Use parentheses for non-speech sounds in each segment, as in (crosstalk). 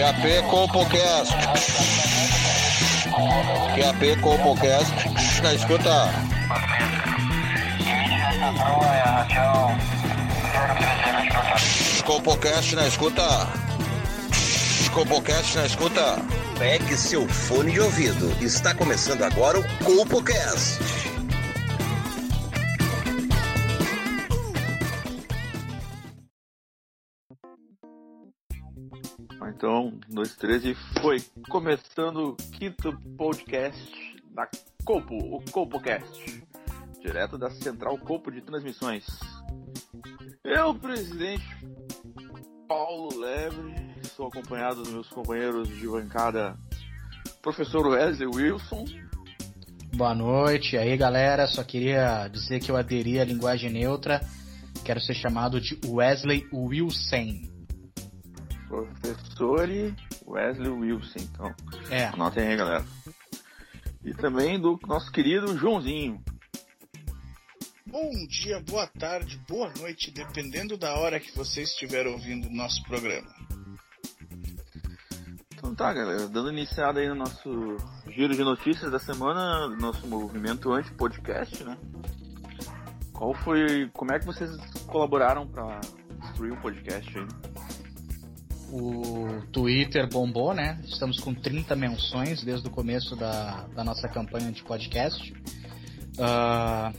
QAP Compocast. QAP Compocast. Na escuta. Compocast na escuta. Compocast na escuta. Pegue seu fone de ouvido. Está começando agora o Compocast. Dois, três e foi começando o quinto podcast da Copo, o CopoCast, direto da Central Copo de Transmissões. Eu, presidente Paulo Lebre, sou acompanhado dos meus companheiros de bancada, professor Wesley Wilson. Boa noite, e aí galera, só queria dizer que eu aderi à linguagem neutra, quero ser chamado de Wesley Wilson. Professor Wesley Wilson, então. É. Anotem aí, galera. E também do nosso querido Joãozinho. Bom dia, boa tarde, boa noite, dependendo da hora que você estiver ouvindo o nosso programa. Então tá, galera, dando iniciada aí no nosso giro de notícias da semana, nosso movimento anti-podcast, né? Qual foi. Como é que vocês colaboraram para destruir o podcast aí? O Twitter bombou, né? Estamos com 30 menções desde o começo da, da nossa campanha de podcast. Uh,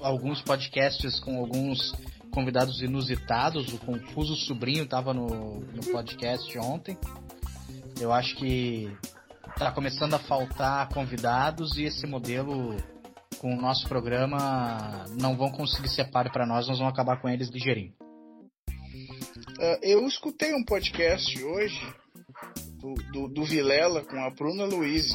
alguns podcasts com alguns convidados inusitados. O Confuso Sobrinho estava no, no podcast ontem. Eu acho que está começando a faltar convidados e esse modelo com o nosso programa não vão conseguir ser para nós, nós vamos acabar com eles ligeirinho. Uh, eu escutei um podcast hoje do, do, do Vilela com a Bruna Luiz.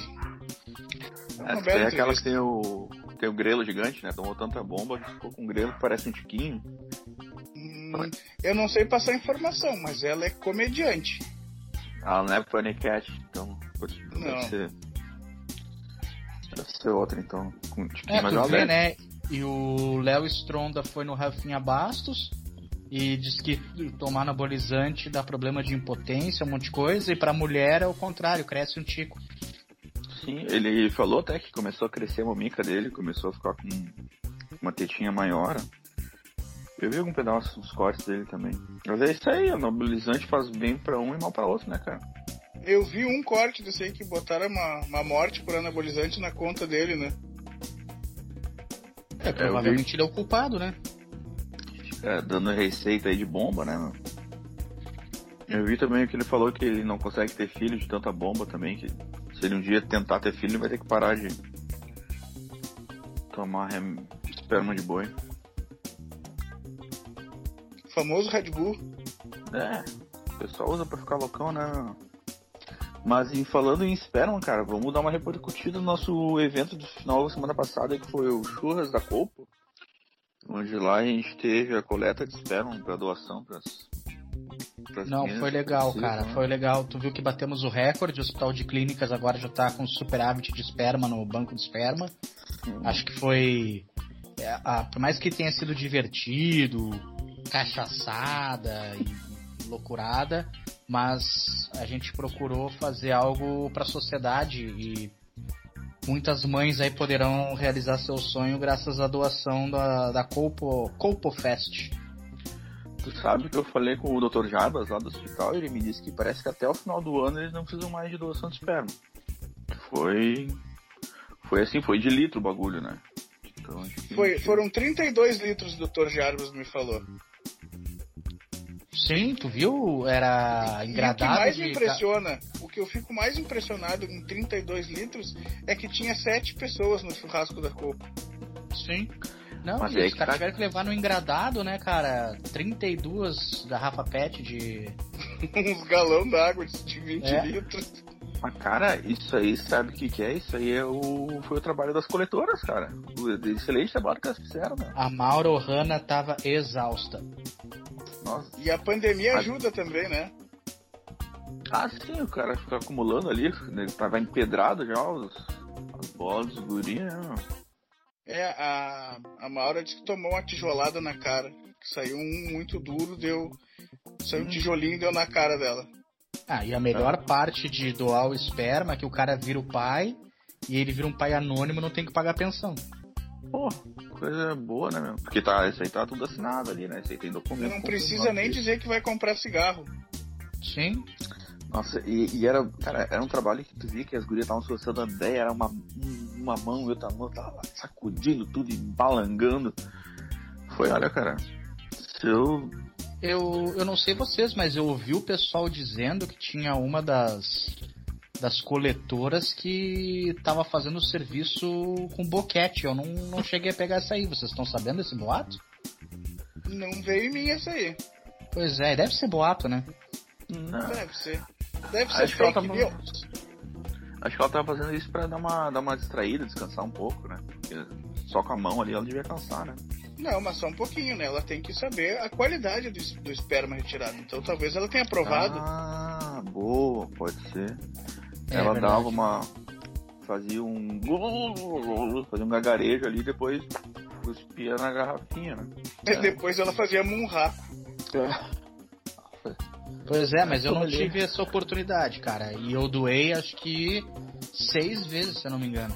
Essa é aquela que tem o, tem o grelo gigante, né? Tomou tanta bomba que ficou com um grelo que parece um tiquinho. Hum, eu não sei passar informação, mas ela é comediante. Ela não é Funny Cat, então pode, Não. deve ser. Deve ser outra, então. Com um tiquinho É, mais vê, né? E o Léo Stronda foi no Rafinha Bastos e disse que tomar anabolizante dá problema de impotência, um monte de coisa, e pra mulher é o contrário, cresce um tico. Sim, ele falou até que começou a crescer a mamica dele, começou a ficar com uma tetinha maior. Eu vi algum pedaço dos cortes dele também. Mas é isso aí, anabolizante faz bem pra um e mal pra outro, né, cara? Eu vi um corte desse aí que botaram uma, uma morte por anabolizante na conta dele, né? É, provavelmente ele é o culpado, né? É, dando receita aí de bomba, né? Eu vi também que ele falou que ele não consegue ter filho de tanta bomba também, que se ele um dia tentar ter filho, ele vai ter que parar de tomar rem... esperma de boi. Famoso Red Bull. É, o pessoal usa pra ficar loucão, né? Mas e falando em esperma, cara, vamos dar uma repercutida no nosso evento do final da semana passada, que foi o Churras da Copo, onde lá a gente teve a coleta de esperma pra doação pras Não, foi legal, cara. né? Foi legal. Tu viu que batemos o recorde, o Hospital de Clínicas agora já tá com superávit de esperma no banco de esperma. Acho que foi. é, a- por mais que tenha sido divertido, cachaçada e (laughs) loucurada, mas a gente procurou fazer algo pra sociedade e muitas mães aí poderão realizar seu sonho graças à doação da, da Colpo, Colpo Fest. Tu sabe que eu falei com o Dr. Jarbas lá do hospital e ele me disse que parece que até o final do ano eles não precisam mais de doação de esperma. Foi. Foi assim, foi de litro o bagulho, né? Então, Foi, foram 32 litros, o Dr. Jarbas me falou. Sim, tu viu? Era E o que engradado mais me impressiona, o que eu fico mais impressionado em 32 litros é que tinha sete pessoas no churrasco da Copa. Sim. Não, Mas é os caras tá- tiveram que levar no engradado, né, cara? 32 garrafa PET de. (laughs) Uns galão d'água de 20 É. litros. Mas, cara, isso aí, sabe o que, que é? Isso aí é o, foi o trabalho das coletoras, cara. O excelente trabalho que elas fizeram, né? A Maura Ohana tava exausta. Nossa. E a pandemia ajuda também, né? Ah, sim, o cara fica acumulando ali, né? tava empedrado já os, as bolas dos gurinhos, né? É, a, a Maura disse que tomou uma tijolada na cara. Que saiu um muito duro, deu. Saiu um tijolinho e deu na cara dela. Ah, e a melhor parte de doar o esperma é que o cara vira o pai e ele vira um pai anônimo não tem que pagar pensão. Pô, coisa boa, né, meu? Porque tá, isso aí tá tudo assinado ali, né? Isso aí tem documento. Não precisa nem dizer que vai comprar cigarro. Sim. Nossa, e, e, era, cara, era um trabalho que tu via que as gurias estavam associando a ideia, era uma, uma mão e outra mão tava sacudindo tudo e balangando. Foi, olha, cara, se eu... Eu, eu não sei vocês, mas eu ouvi o pessoal dizendo que tinha uma das, das coletoras que tava fazendo serviço com boquete. Eu não, não cheguei a pegar essa aí. Vocês estão sabendo desse boato? Não veio em mim essa aí. Pois é, deve ser boato, né? Não. Deve ser. Deve ser Acho que, ela fake tava, news. acho que ela tava fazendo isso pra dar uma, dar uma distraída, descansar um pouco, né? Porque só com a mão ali ela devia cansar, né? Não, mas só um pouquinho, né? Ela tem que saber a qualidade do, do esperma retirado. Então talvez ela tenha provado. Ah, boa, pode ser. É ela verdade. dava uma. fazia um. (laughs) fazia um gagarejo ali e depois cuspia na garrafinha, né? (laughs) E depois ela fazia munra. Pois é, mas eu não tive essa oportunidade, cara. E eu doei acho que seis vezes, se eu não me engano.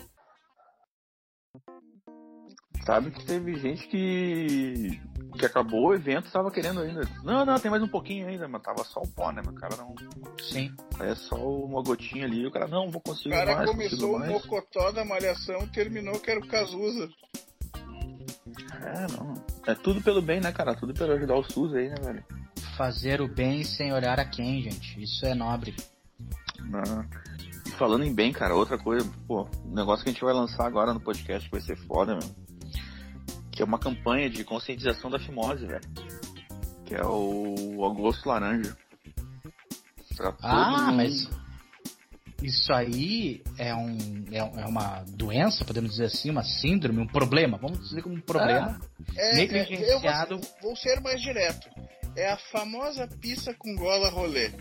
Sabe que teve gente que. que acabou o evento e tava querendo ainda. Não, não, tem mais um pouquinho ainda, mas tava só o pó, né? Mas o cara não. Sim. É só uma gotinha ali o cara, não, vou O conseguir cara mais, começou o mais. mocotó da malhação terminou que era o Cazuza. É, não. É tudo pelo bem, né, cara? Tudo pelo ajudar o SUS aí, né, velho? Fazer o bem sem olhar a quem, gente. Isso é nobre. Não. E Falando em bem, cara, outra coisa, pô, um negócio que a gente vai lançar agora no podcast vai ser foda, meu. Que é uma campanha de conscientização da fimose, velho. Que é o Agosto Laranja. Pra todo Ah, mundo. mas isso aí é, um, é, é uma doença, podemos dizer assim, uma síndrome, um problema. Vamos dizer como um problema. É, Negligenciado. eu vou, vou ser mais direto. É a famosa pizza com gola rolê.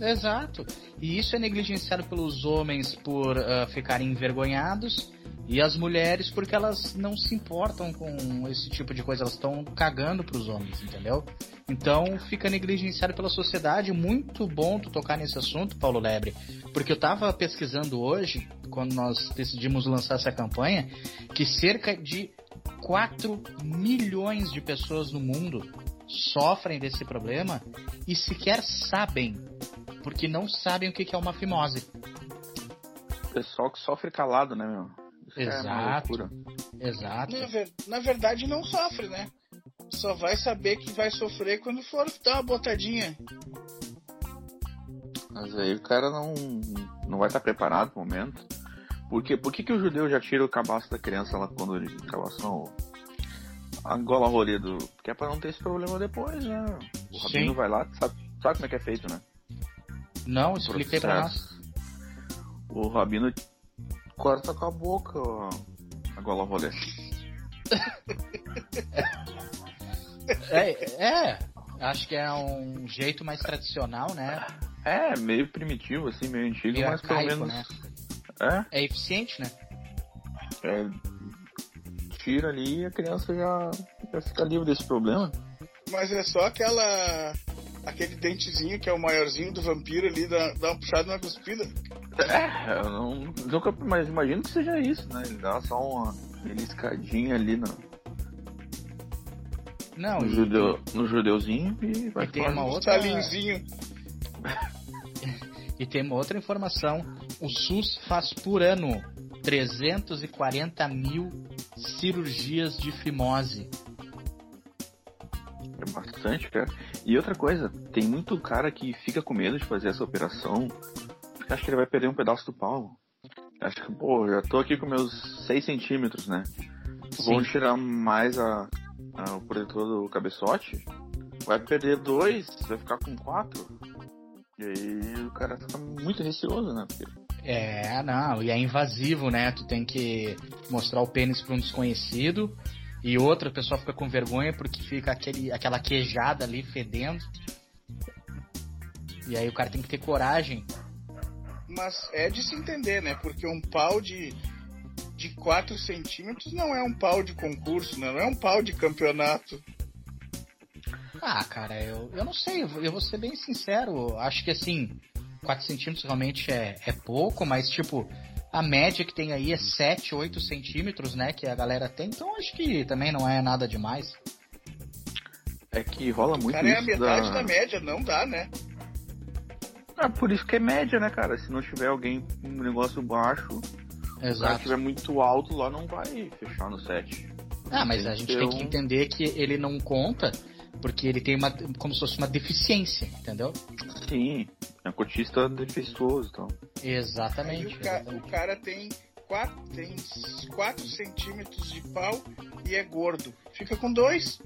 Exato. E isso é negligenciado pelos homens por ah, ficarem envergonhados e as mulheres porque elas não se importam com esse tipo de coisa, elas estão cagando pros homens, entendeu? Então fica negligenciado pela sociedade. Muito bom tu tocar nesse assunto, Paulo Lebre, porque eu tava pesquisando hoje, quando nós decidimos lançar essa campanha, que cerca de 4 milhões de pessoas no mundo sofrem desse problema e sequer sabem, porque não sabem o que é uma fimose. Pessoal que sofre calado, né, meu? É Exato. loucura. Exato. Na, ver- na verdade, não sofre, né? Só vai saber que vai sofrer quando for dar uma botadinha. Mas aí o cara não, não vai estar preparado pro momento. Por, quê? Por que, que o judeu já tira o cabaço da criança lá quando ele. Cabaço não. A gola rolê do. Porque é pra não ter esse problema depois, né? O Rabino Sim. vai lá, sabe, sabe como é que é feito, né? Não, expliquei pra nós. O Rabino corta com a boca ó, a gola rolê. É, é, acho que é um jeito mais tradicional, né? É, meio primitivo, assim, meio antigo, Meio mas pelo arcaico, menos. né? É, É eficiente, né? é, tira ali e a criança já, já fica livre desse problema. Mas é só aquela. aquele dentezinho que é o maiorzinho do vampiro ali, dá, dá uma puxada na cuspida. É, eu não, nunca, mas imagino que seja isso, né? Ele dá só uma beliscadinha ali no, Não, no, e, judeu, no judeuzinho e vai e tem uma Um outra (laughs) e tem uma outra informação. O SUS faz por ano 340 mil cirurgias de fimose. É bastante, cara. E outra coisa, tem muito cara que fica com medo de fazer essa operação acha que ele vai perder um pedaço do pau. Acho que, pô, já tô aqui com meus 6 centímetros, né? Sim. tirar mais a, a- o protetor do cabeçote, vai perder dois, vai ficar com quatro. E aí o cara fica muito receoso, né? Porque É, não, e é invasivo, né? Tu tem que mostrar o pênis pra um desconhecido e outra pessoa fica com vergonha porque fica aquele, aquela queijada ali fedendo. E aí o cara tem que ter coragem. Mas é de se entender, né? Porque um pau de, de 4 centímetros não é um pau de concurso, né? Não é um pau de campeonato. Ah, cara, eu, eu não sei, eu vou- ser bem sincero. Acho que assim, 4 centímetros realmente é, é pouco, mas tipo, a média que tem aí é 7, 8 centímetros, né? Que a galera tem, então acho que também não é nada demais. É que rola muito Cara, é a isso metade da... da média, não dá, né? É por isso que é média, né, cara? Se não tiver alguém com um negócio baixo, Exato. estiver muito alto lá, não vai fechar no 7. Ah, mas a gente tem que entender que ele não conta porque ele tem uma como se fosse uma deficiência, entendeu? Sim, é um cotista defeituoso então. Exatamente. o, ca- o cara tem 4 tem quatro centímetros de pau e é gordo. Fica com dois.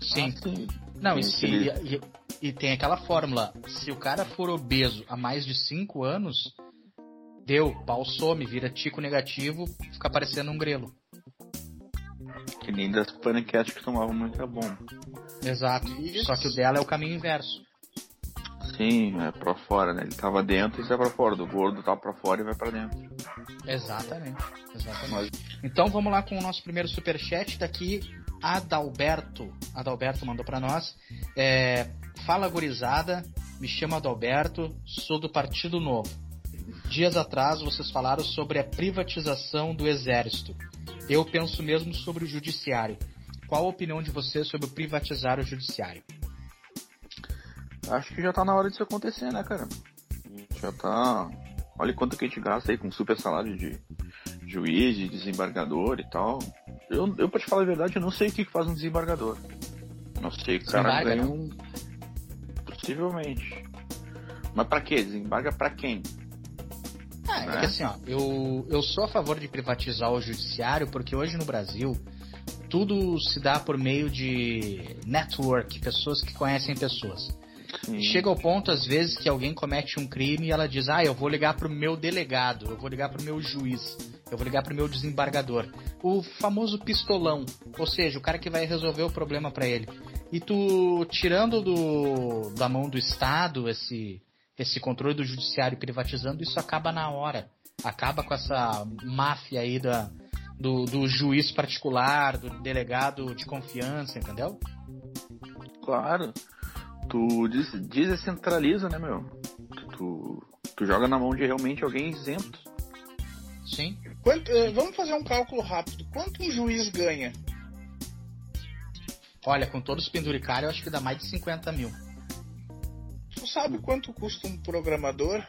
Sim. Ah, sim. Não, e, se, e, e tem aquela fórmula: se o cara for obeso há mais de 5 anos, deu, pau some, vira tico negativo, fica parecendo um grelo. Que nem das paniquetes que tomavam muita bomba. Exato. Isso. Só que o dela é o caminho inverso. Sim, é pra fora, né? Ele tava dentro e sai pra fora. Do gordo tá pra fora e vai pra dentro. Exatamente. Exatamente. Mas Então vamos lá com o nosso primeiro superchat daqui. Adalberto. Adalberto mandou pra nós. É, Fala gurizada, me chamo Adalberto, sou do Partido Novo. Dias atrás vocês falaram sobre a privatização do Exército. Eu penso mesmo sobre o Judiciário. Qual a opinião de vocês sobre privatizar o Judiciário? acho que já tá na hora disso acontecer, né, cara? Já tá. Olha quanto que a gente gasta aí com super salário de juiz, de desembargador e tal. Eu, eu pra te falar a verdade, eu não sei o que que faz um desembargador. Não sei, o cara Desembarga, ganha um. Possivelmente. Mas pra quê? Desembarga pra quem? Ah, é Né? que assim, ó, eu, eu sou a favor de privatizar o judiciário porque hoje no Brasil tudo se dá por meio de network, pessoas que conhecem pessoas. Sim. Chega ao ponto, às vezes, que alguém comete um crime e ela diz: Ah, eu vou ligar pro meu delegado, eu vou ligar pro meu juiz, eu vou ligar pro meu desembargador. O famoso pistolão, ou seja, o cara que vai resolver o problema pra ele. E tu, tirando do, da mão do Estado esse, esse controle do judiciário e privatizando, isso acaba na hora. Acaba com essa máfia aí da, do, do juiz particular, do delegado de confiança, entendeu? Claro. Tu des- descentraliza, né, meu? Tu, tu joga na mão de realmente alguém isento. Sim. Quanto- eh, vamos fazer um cálculo rápido. Quanto um juiz ganha? Olha, com todos os penduricários, eu acho que dá mais de 50 mil. Tu sabe quanto custa um programador?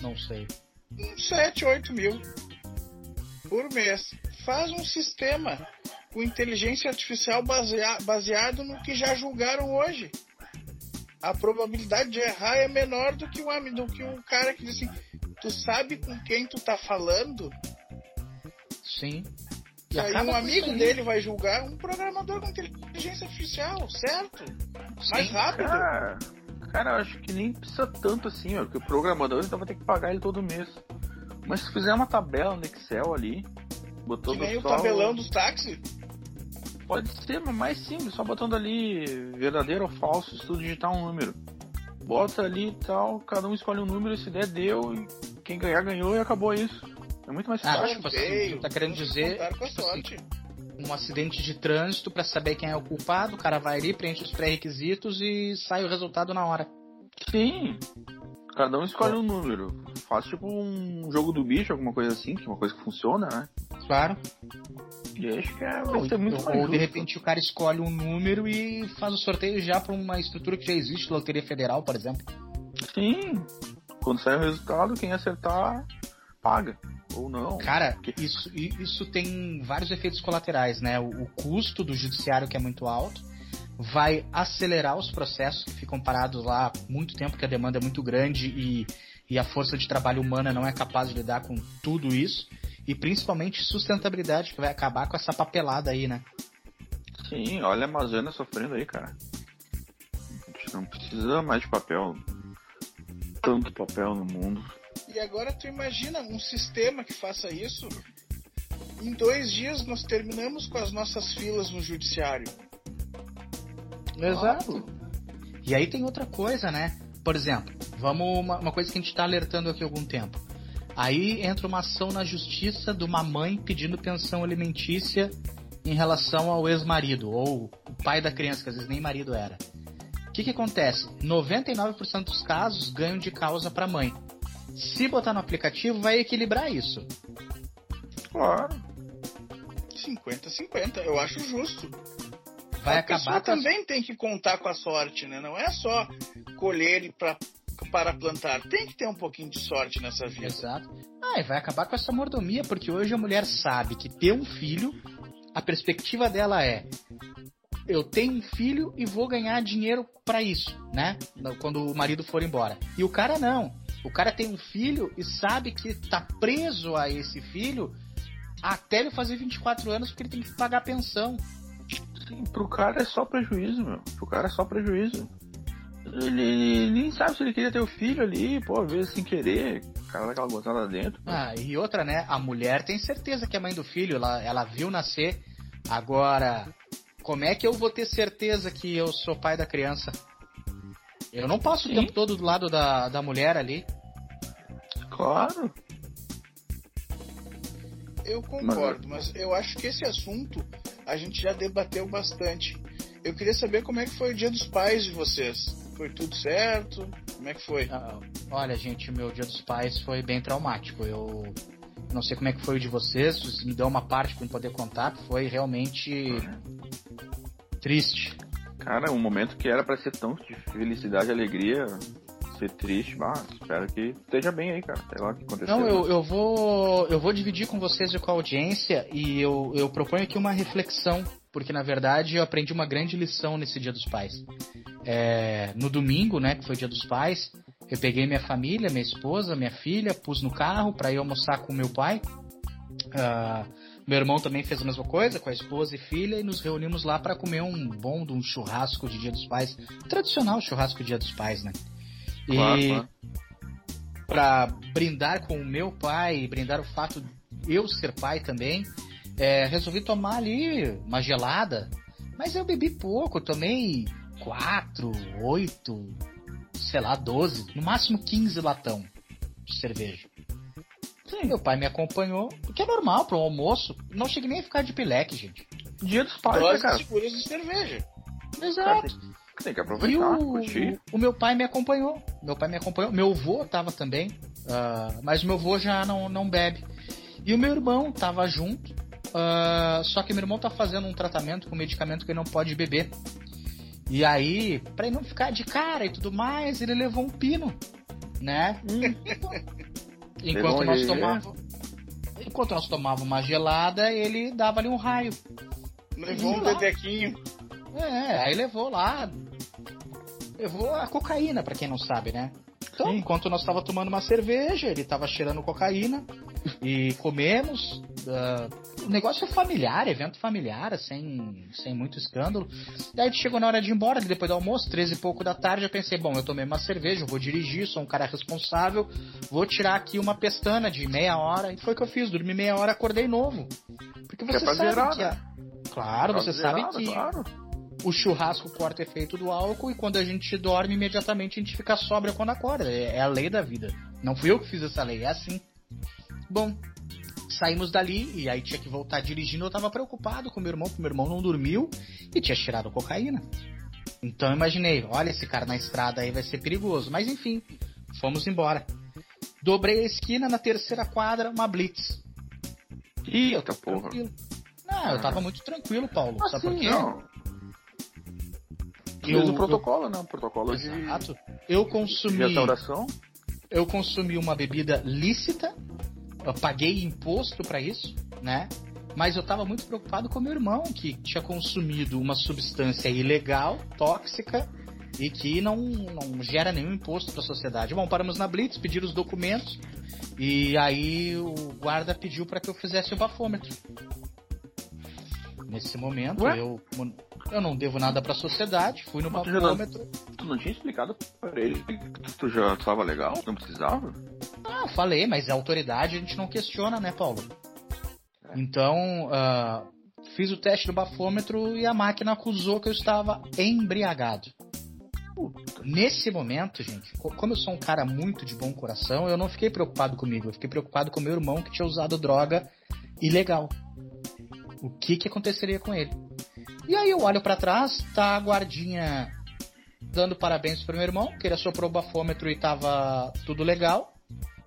Não sei. Uns 7, 8 mil por mês. Faz um sistema com inteligência artificial basea- baseado no que já julgaram hoje. A probabilidade de errar é menor do que o, do que o cara que diz assim: tu sabe com quem tu tá falando? Sim. E aí um amigo isso dele vai julgar um programador com inteligência artificial, certo? Mais Sim. rápido. Cara, cara, eu acho que nem precisa tanto assim, ó, porque o programador então vai ter que pagar ele todo mês. Mas se fizer uma tabela no Excel ali, botando Que nem o tabelão dos táxis. Pode ser, mas mais simples, só botando ali verdadeiro ou falso, se tu digitar um número. Bota ali e tal, cada um escolhe um número, se der, deu, e quem ganhar, ganhou e acabou isso. É muito mais Ah, fácil. tipo assim, tá querendo dizer, a tipo assim, um acidente de trânsito pra saber quem é o culpado, o cara vai ali, preenche os pré-requisitos e sai o resultado na hora. Sim. Cada um escolhe um número. Faz tipo um jogo do bicho, alguma coisa assim, que é uma coisa que funciona, né? Claro. E acho que é, Ou, vai ser muito mais ou de repente o cara escolhe um número e faz o sorteio já pra uma estrutura que já existe, Loteria Federal, por exemplo. Sim. Quando sai o resultado, quem acertar, paga. Ou não. Cara, isso, isso tem vários efeitos colaterais, né? O, o custo do judiciário, que é muito alto, vai acelerar os processos que ficam parados lá muito tempo, que a demanda é muito grande e, e a força de trabalho humana não é capaz de lidar com tudo isso. E principalmente sustentabilidade, que vai acabar com essa papelada aí, né? Sim, olha a Amazônia sofrendo aí, cara. A gente não precisa mais de papel. Tanto papel no mundo. E agora tu imagina um sistema que faça isso. Em dois dias nós terminamos com as nossas filas no judiciário. Exato. E aí tem outra coisa, né? Por exemplo, vamos uma, uma coisa que a gente está alertando aqui há algum tempo. Aí entra uma ação na justiça de uma mãe pedindo pensão alimentícia em relação ao ex-marido ou o pai da criança, que às vezes nem marido era. Que, que acontece? 99% dos casos ganham de causa para mãe. Se botar no aplicativo, vai equilibrar isso. Claro. 50-50, eu acho justo. Vai a acabar pessoa com as- também tem que contar com a sorte, né? Não é só colher e pra, para plantar. Tem que ter um pouquinho de sorte nessa vida. Exato. Ah, e vai acabar com essa mordomia, porque hoje a mulher sabe que ter um filho, a perspectiva dela é: eu tenho um filho e vou ganhar dinheiro pra isso, né? Quando o marido for embora. E o cara não. O cara tem um filho e sabe que tá preso a esse filho até ele fazer 24 anos porque ele tem que pagar pensão. Sim, pro cara é só prejuízo, meu. Pro cara é só prejuízo. Ele, ele nem sabe se ele queria ter o filho ali, pô, às vezes sem querer, o cara dá aquela gozada dentro. Ah, e outra, né? A mulher tem certeza que é mãe do filho, ela, ela viu nascer. Agora, como é que eu vou ter certeza que eu sou pai da criança? Eu não passo o Sim. tempo todo do lado da, da mulher ali. Claro. Eu concordo, mas eu acho que esse assunto a gente já debateu bastante. Eu queria saber como é que foi o dia dos pais de vocês. Foi tudo certo? Como é que foi? Ah, olha, gente, o meu dia dos pais foi bem traumático. Eu não sei como é que foi o de vocês, se me deu uma parte eu poder contar, foi realmente triste. Cara, um momento que era pra ser tão de felicidade e alegria, ser triste, bah, espero que esteja bem aí, cara. Sei lá o que aconteceu. Não, eu, eu vou eu vou dividir com vocês e com a audiência e eu, eu proponho aqui uma reflexão, porque na verdade eu aprendi uma grande lição nesse Dia dos Pais. É, no domingo, né, que foi Dia dos Pais, eu peguei minha família, minha esposa, minha filha, pus no carro para ir almoçar com meu pai. Ah, meu irmão também fez a mesma coisa com a esposa e filha e nos reunimos lá para comer um bom um churrasco de Dia dos Pais, tradicional churrasco de Dia dos Pais, né? E Claro, claro. para brindar com o meu pai, brindar o fato de eu ser pai também, é, resolvi tomar ali uma gelada. Mas eu bebi pouco, tomei 4, 8, sei lá, 12, no máximo 15 latão de cerveja. Sim. Meu pai me acompanhou, o que é normal para um almoço. Não cheguei nem a ficar de pileque, gente. Dia dos pais, Doses cara? seguras de cerveja. Exato. Tem que E aproveitar, o, curtir. o meu pai me acompanhou. Meu pai me acompanhou. Meu avô tava também. ah, mas meu avô já não, não bebe. E o meu irmão tava junto. ah, só que meu irmão tá fazendo um tratamento com medicamento que ele não pode beber. E aí, pra ele não ficar de cara e tudo mais, ele levou um pino. Né? (laughs) Levou Enquanto nós tomávamos. Enquanto nós tomávamos uma gelada, ele dava ali um raio. Levou um Lá. dedequinho. É, aí levou lá. Levou a cocaína, pra quem não sabe, né? Então, Sim. enquanto nós tava tomando uma cerveja, ele tava cheirando cocaína e comemos. ah, o negócio é familiar, evento familiar, sem, sem muito escândalo. Daí chegou na hora de ir embora, depois do almoço, 13 e pouco da tarde, eu pensei, bom, eu tomei uma cerveja, eu vou dirigir, sou um cara responsável, vou tirar aqui uma pestana de meia hora. E foi o que eu fiz, dormi meia hora, acordei novo. Porque Que você é pra sabe que né? a... Claro, você sabe Zerada, que Claro. o churrasco corta efeito do álcool e quando a gente dorme, imediatamente a gente fica sóbrio quando acorda. É, é a lei da vida. Não fui eu que fiz essa lei, é assim. Bom, saímos dali e aí tinha que voltar dirigindo. Eu tava preocupado com meu irmão, porque meu irmão não dormiu e tinha cheirado cocaína. Então eu imaginei, olha esse cara na estrada aí vai ser perigoso. Mas enfim, fomos embora. Dobrei a esquina na terceira quadra, uma blitz. Eita porra. Tranquilo. Não, eu tava muito tranquilo, Paulo. Sabe por Assim, quê? não. Eu- Fez o protocolo, né? O protocolo de, Exato. Eu de consumi, restauração. eu consumi uma bebida lícita, eu paguei imposto pra isso, né? Mas eu tava muito preocupado com meu irmão, que tinha consumido uma substância ilegal, tóxica, e que não, não gera nenhum imposto pra sociedade. Bom, paramos na Blitz, pediram os documentos, e aí o guarda pediu pra que eu fizesse o bafômetro. Nesse momento, Ué? eu, eu não devo nada pra sociedade, fui no Mas tu não- bafômetro. Tu não tinha explicado pra ele que tu já tava legal? Não precisava? Ah, falei, mas é autoridade, a gente não questiona, né, Paulo? Então, ah, fiz o teste do bafômetro e a máquina acusou que eu estava embriagado. Nesse momento, gente, co- como eu sou um cara muito de bom coração, eu não fiquei preocupado comigo, eu fiquei preocupado com meu irmão que tinha usado droga ilegal. O que que aconteceria com ele? E aí eu olho pra trás, tá a guardinha dando parabéns pro meu irmão, que ele assoprou o bafômetro e tava tudo legal.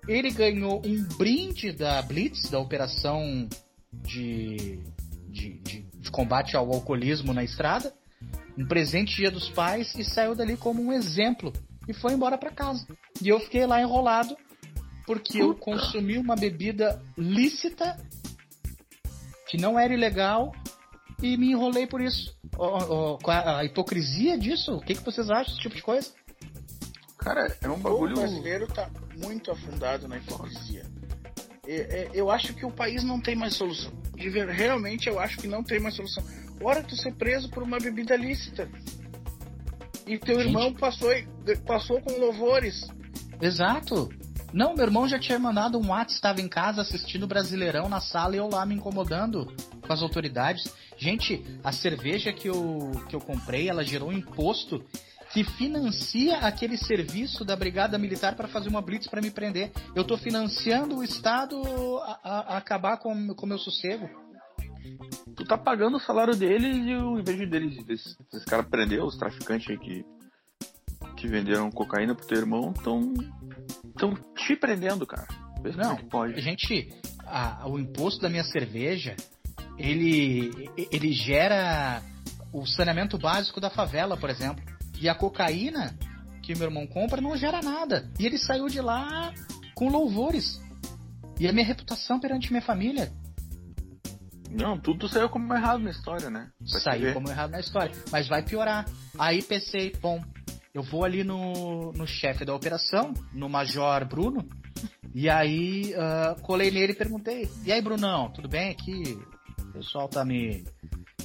Ele ganhou um brinde da Blitz, da operação de, de, de, de combate ao alcoolismo na estrada. Um presente dia dos pais e saiu dali como um exemplo. E foi embora para casa. E eu fiquei lá enrolado porque eu consumi uma bebida lícita que não era ilegal e me enrolei por isso. Oh, oh, a, a, hipocrisia disso? O que, que vocês acham desse tipo de coisa? Cara, é um bagulho. O brasileiro tá muito afundado na hipocrisia. Eu acho que o país não tem mais solução. Realmente eu acho que não tem mais solução. Ora, tu ser preso por uma bebida lícita. E teu Gente. irmão passou, passou com louvores. Exato. Não, meu irmão já tinha mandado um WhatsApp, estava em casa assistindo Brasileirão na sala e eu lá me incomodando com as autoridades. Gente, a cerveja que eu, que eu comprei, ela gerou um imposto que financia aquele serviço da Brigada Militar para fazer uma blitz para me prender. Eu estou financiando o Estado a, a, a acabar com o meu sossego. Tu tá pagando o salário deles e o inveja deles, esses, esses caras prendeu os traficantes aí que, que venderam cocaína pro teu irmão, estão tão te prendendo, cara. Vê Não, pode. gente, a, o imposto da minha cerveja, ele, ele gera o saneamento básico da favela, por exemplo. E a cocaína que meu irmão compra não gera nada. E ele saiu de lá com louvores. E a minha reputação perante minha família. Não, tudo saiu como errado na história, né? Saiu como errado na história. Mas vai piorar. Aí pensei, bom, eu vou ali no, no chefe da operação, no Major Bruno, e aí uh, colei nele e perguntei: E aí, Brunão, tudo bem aqui? O pessoal tá me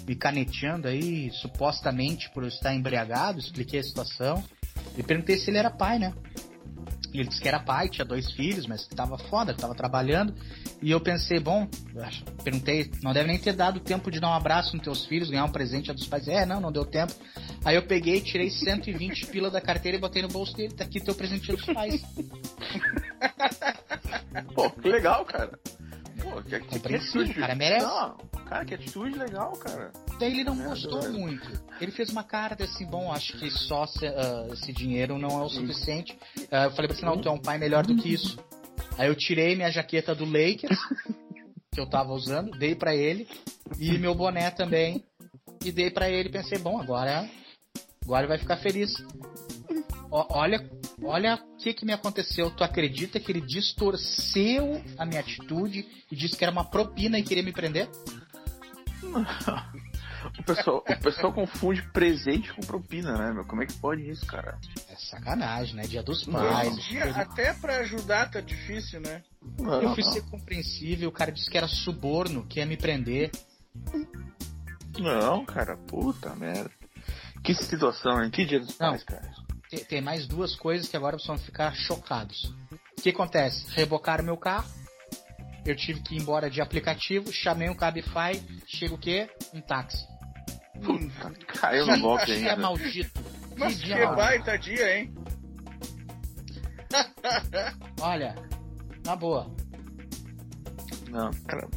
me caneteando aí, supostamente por estar embriagado, expliquei a situação. E perguntei se ele era pai, né? E ele disse que era pai, tinha dois filhos, mas que tava foda, que tava trabalhando. E eu pensei, bom, perguntei, não deve nem ter dado tempo de dar um abraço nos teus filhos, ganhar um presente dos pais. É, não, não deu tempo. Aí eu peguei, tirei 120 (laughs) pila da carteira e botei no bolso dele. Tá aqui teu presente dos pais. (laughs) Pô, que legal, cara. Pô, que, que, que atitude. cara merece. Não, cara, que atitude legal, cara. Daí ele não gostou muito. Ele fez uma cara assim, bom, acho que só se, uh, esse dinheiro não é o suficiente. Uh, eu falei pra ele, não, tu é um pai melhor do que isso. Aí eu tirei minha jaqueta do Lakers, que eu tava usando, dei para ele, e meu boné também, e dei para ele, pensei, bom, agora, agora ele vai ficar feliz. O, olha Olha o que, que me aconteceu. Tu acredita que ele distorceu a minha atitude e disse que era uma propina e queria me prender? (laughs) O pessoal, o pessoal confunde presente com propina, né, meu? Como é que pode isso, cara? É sacanagem, né? Dia dos pais. Dia, até pra ajudar tá difícil, né? Não, eu fui não. ser compreensível, o cara disse que era suborno, que ia me prender. Não, cara, puta merda. Que situação, hein? Que dia dos pais, cara? Tem mais duas coisas que agora vocês vão ficar chocados. O que acontece? Rebocaram meu carro, eu tive que ir embora de aplicativo, chamei um Cabify, chega o quê? Um táxi. Puta, caiu no golpe ainda. Que maldito. Mas que, que baita dia, hein? (laughs) Olha, na boa. Não, cara,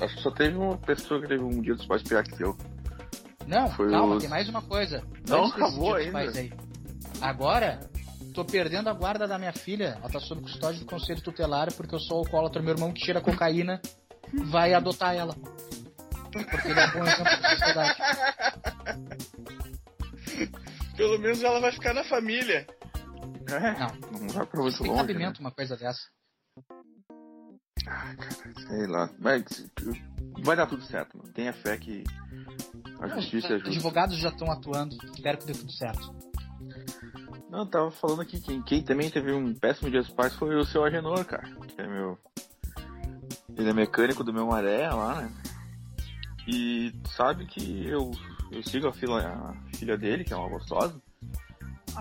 acho que só teve uma pessoa que teve um dia dos pais pior que eu. Não, Foi calma, os... tem mais uma coisa. Não, acabou ainda. Agora, tô perdendo a guarda da minha filha. Ela tá sob custódia do conselho tutelar porque eu sou alcoólatra. Meu irmão que tira cocaína vai adotar ela. Porque ele é bom exemplo pra sociedade. Pelo menos ela vai ficar na família. É, não, não vai pra muito Tem longe. cabimento né? uma coisa dessa. Ah, cara, sei lá. Mas vai dar tudo certo, mano. Tenha fé que a justiça é justa. Advogados já estão atuando. Espero que dê tudo certo. Não, tava falando aqui, quem, quem também teve um péssimo dia dos pais foi o seu Agenor, cara. Que é meu. Ele é mecânico do meu maré lá, né? E sabe que eu, eu sigo a filha, a filha dele, que é uma gostosa.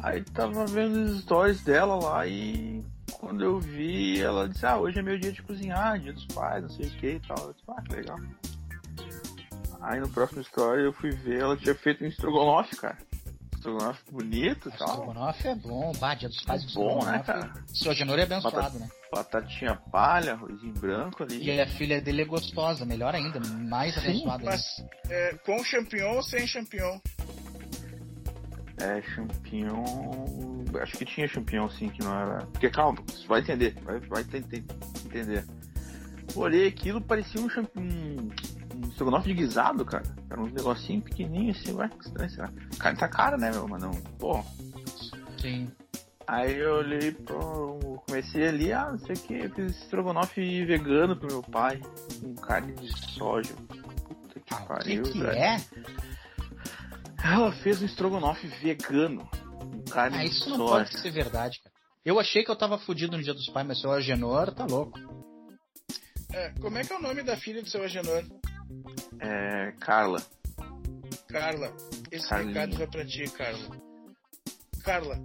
Aí tava vendo as stories dela lá e quando eu vi, ela disse, ah, hoje é meu dia de cozinhar, dia dos pais, não sei o que e tal. Eu disse, ah, que legal. Aí no próximo story eu fui ver, ela tinha feito um estrogonofe, cara estrogonofe bonito e tal. Estrogonofe é bom, bah, dia dos pais é bom, né, cara? Seu Genor é abençoado, Batat né? Batatinha palha, arrozinho branco ali. E a filha dele é gostosa, melhor ainda, mais abençoada Mas é, com champignon ou sem champignon? É, champignon. Acho que tinha champignon sim, que não era. Porque calma, você vai entender, vai, vai tentar entender. Olhei aquilo, parecia um champignon. Estrogonofe de guisado, cara. Era um negocinho pequenininho assim, ué, que estranho, será? Carne tá cara, né, meu, mas não. Pô. Sim. Aí eu olhei pro. Comecei ali, ah, não sei o que, fiz estrogonofe vegano pro meu pai. Com carne de soja. Puta que Ah, que, pariu, que velho. é? Ela fez um estrogonofe vegano. Com carne Ah, de isso não soja. pode ser verdade, cara. Eu achei que eu tava fudido no dia dos pais, mas seu Agenor tá louco. É, como é que é o nome da filha do seu Agenor? É. Carla. Carla. Esse Carlinha. recado vai pra ti, Carla. Carla,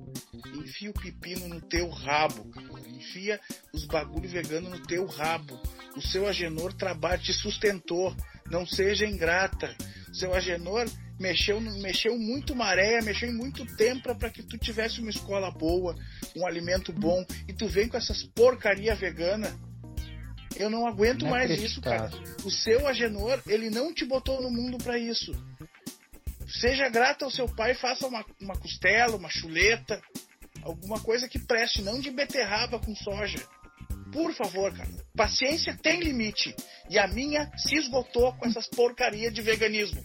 enfia o pepino no teu rabo. Enfia os bagulho vegano no teu rabo. O seu Agenor trabalha, te sustentou. Não seja ingrata. O seu Agenor mexeu, mexeu muito maré, mexeu em muito tempo para que tu tivesse uma escola boa, um alimento bom. E tu vem com essas porcaria vegana. Eu não aguento mais isso, cara. O seu Agenor, ele não te botou no mundo pra isso. Seja grata ao seu pai, faça uma, uma costela, uma chuleta, alguma coisa que preste, não de beterraba com soja. Por favor, cara. Paciência tem limite. E a minha se esgotou com essas porcarias de veganismo.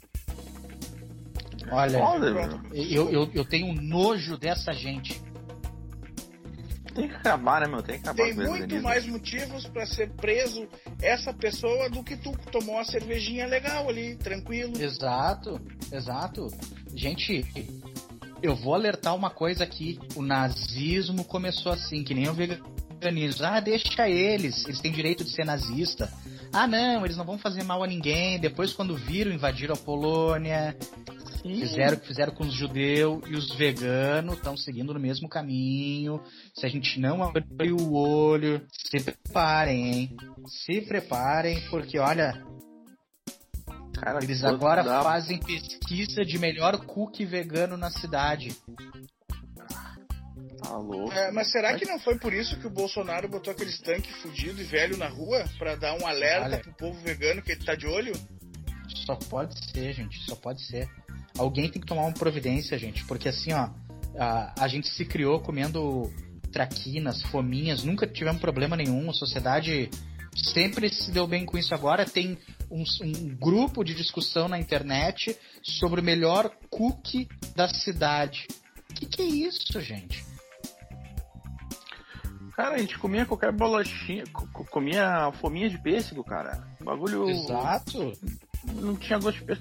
Olha, Olha, eu, eu, eu tenho nojo dessa gente. Tem que acabar, né, meu? Tem que acabar Tem muito mais motivos pra ser preso essa pessoa do que tu que tomou uma cervejinha legal ali, tranquilo. Exato, exato. Gente, eu vou alertar uma coisa aqui. O nazismo começou assim, que nem o veganismo. Ah, deixa eles, eles têm direito de ser nazista. Ah, não, eles não vão fazer mal a ninguém. Depois, quando viram, invadiram a Polônia, Sim. fizeram o que fizeram com os judeus e os veganos estão seguindo no mesmo caminho. Se a gente não abrir o olho, se preparem, hein? Se preparem, porque olha, Cara, eles agora dá- fazem pesquisa de melhor cookie vegano na cidade. Tá louco. É, mas será que não foi por isso que o Bolsonaro botou aqueles tanques fudido e velho na rua? Pra dar um alerta Olha. pro povo vegano que ele tá de olho? Só pode ser, gente, só pode ser. Alguém tem que tomar uma providência, gente, porque assim, ó, a, a gente se criou comendo traquinas, fominhas, nunca tivemos problema nenhum, a sociedade sempre se deu bem com isso. Agora tem um, um grupo de discussão na internet sobre o melhor cookie da cidade. O que, que é isso, gente? Cara, a gente comia qualquer bolachinha, co- co- comia fominha de pêssego, cara. Bagulho Exato. Não tinha gosto de.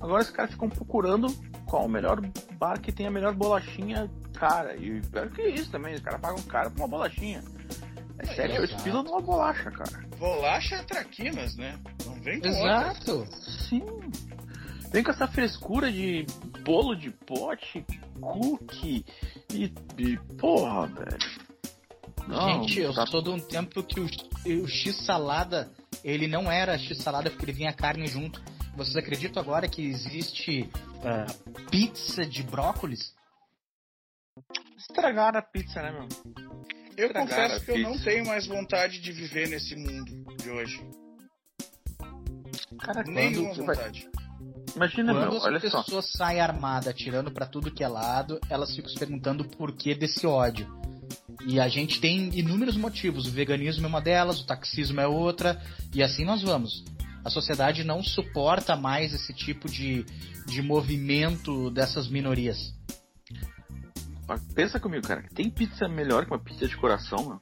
Agora os caras ficam procurando qual o melhor bar que tem a melhor bolachinha, cara. E pior que isso também, os caras pagam caro por uma bolachinha. É 7, 8 exato. pila numa bolacha, cara. Bolacha é traquinas, né? Não vem com outra. Exato. Sim. Vem com essa frescura de bolo de pote, cookie e. e porra, velho. Não, Gente, eu tá- sou de um tempo que o, o X-salada, ele não era X-salada porque ele vinha carne junto. Vocês acreditam agora que existe ah, pizza de brócolis? Estragaram a pizza, né, meu? Eu Estragaram confesso que eu não tenho mais vontade de viver nesse mundo de hoje. Cara, Nenhuma quando. vai- vontade. Imagina, Quando meu, as olha só. pessoas saem armadas, atirando pra tudo que é lado, elas ficam se perguntando o porquê desse ódio. E a gente tem inúmeros motivos. O veganismo é uma delas, o taxismo é outra, e assim nós vamos. A sociedade não suporta mais esse tipo de, de movimento dessas minorias. Mas Pensa comigo, cara. Tem pizza melhor que uma pizza de coração, meu?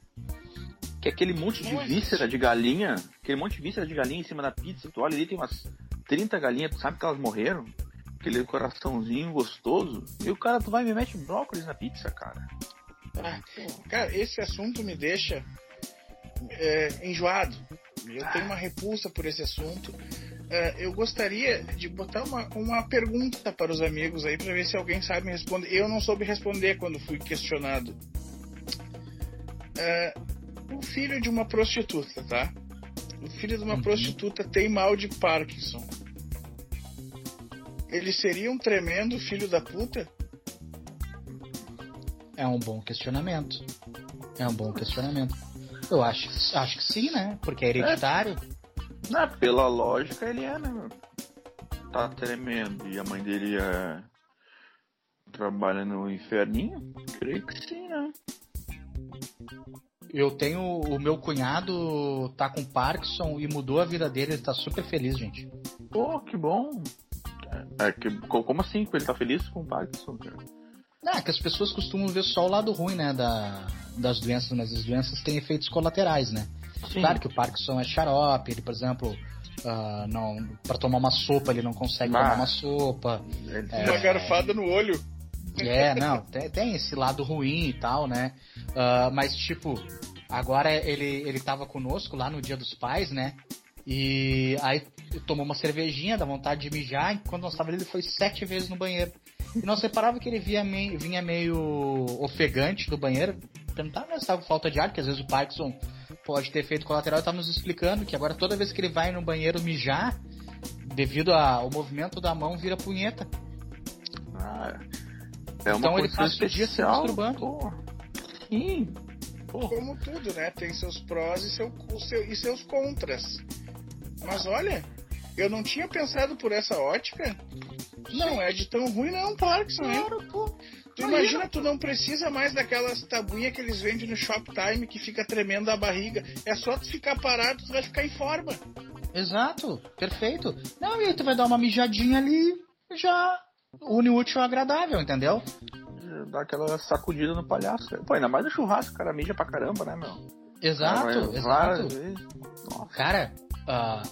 Que aquele monte de víscera de galinha. Aquele monte de víscera de galinha em cima da pizza. Tu olha ali, tem umas 30 galinhas. Tu sabe que elas morreram? Aquele coraçãozinho gostoso. E o cara, tu vai e me mete brócolis na pizza, cara. Ah, cara, esse assunto me deixa é, enjoado. Eu tenho uma repulsa por esse assunto. É, eu gostaria de botar uma, uma pergunta para os amigos aí para ver se alguém sabe me responder. Eu não soube responder quando fui questionado. É, o filho de uma prostituta, tá? O filho de uma Uhum. prostituta tem mal de Parkinson. Ele seria um tremendo filho da puta? É um bom questionamento. É um bom questionamento. Eu acho, acho que sim, né? Porque é hereditário. Ah, pela lógica, ele é, né? Tá tremendo. E a mãe dele é. trabalha no inferninho? Creio que sim, né? Eu tenho. O meu cunhado tá com Parkinson e mudou a vida dele, ele tá super feliz, gente. Pô, que bom. É, que, como assim? Ele tá feliz com o Parkinson, cara? É que as pessoas costumam ver só o lado ruim, né, da, das doenças, mas as doenças têm efeitos colaterais, né? Sim. Claro que o Parkinson é xarope, ele, por exemplo, uh, não para tomar uma sopa ele não consegue ah, tomar uma sopa. É, uma garfada no olho. É, não, tem, tem, esse lado ruim e tal, né? Uh, mas, tipo, agora ele, ele tava conosco lá no Dia dos Pais, né? E aí tomou uma cervejinha, dá vontade de mijar, e quando nós estávamos ali, ele foi sete vezes no banheiro. E nós reparava que ele via meio, vinha meio ofegante do banheiro, perguntava se estava com falta de ar, que às vezes o Parkinson pode ter efeito colateral, estava nos explicando que agora toda vez que ele vai no banheiro mijar, devido ao movimento da mão, vira punheta. Ah, é uma então ele passa o dia se masturbando. Pô. Sim. Pô. Como tudo, né? Tem seus prós e, seu, seu, e seus contras. Mas olha, eu não tinha pensado por essa ótica. Não é de tão ruim não, Parkinson, hein? Claro, pô. Tu imagina, tu não precisa mais daquelas tabuinhas que eles vendem no Shoptime que fica tremendo a barriga. É só tu ficar parado, tu vai ficar em forma. Exato, perfeito. Não, e aí tu vai dar uma mijadinha ali, já une útil ao agradável, entendeu? Dá aquela sacudida no palhaço. Pô, ainda mais no churrasco, o cara mija pra caramba, né, meu? Exato, exato. Cara, uh,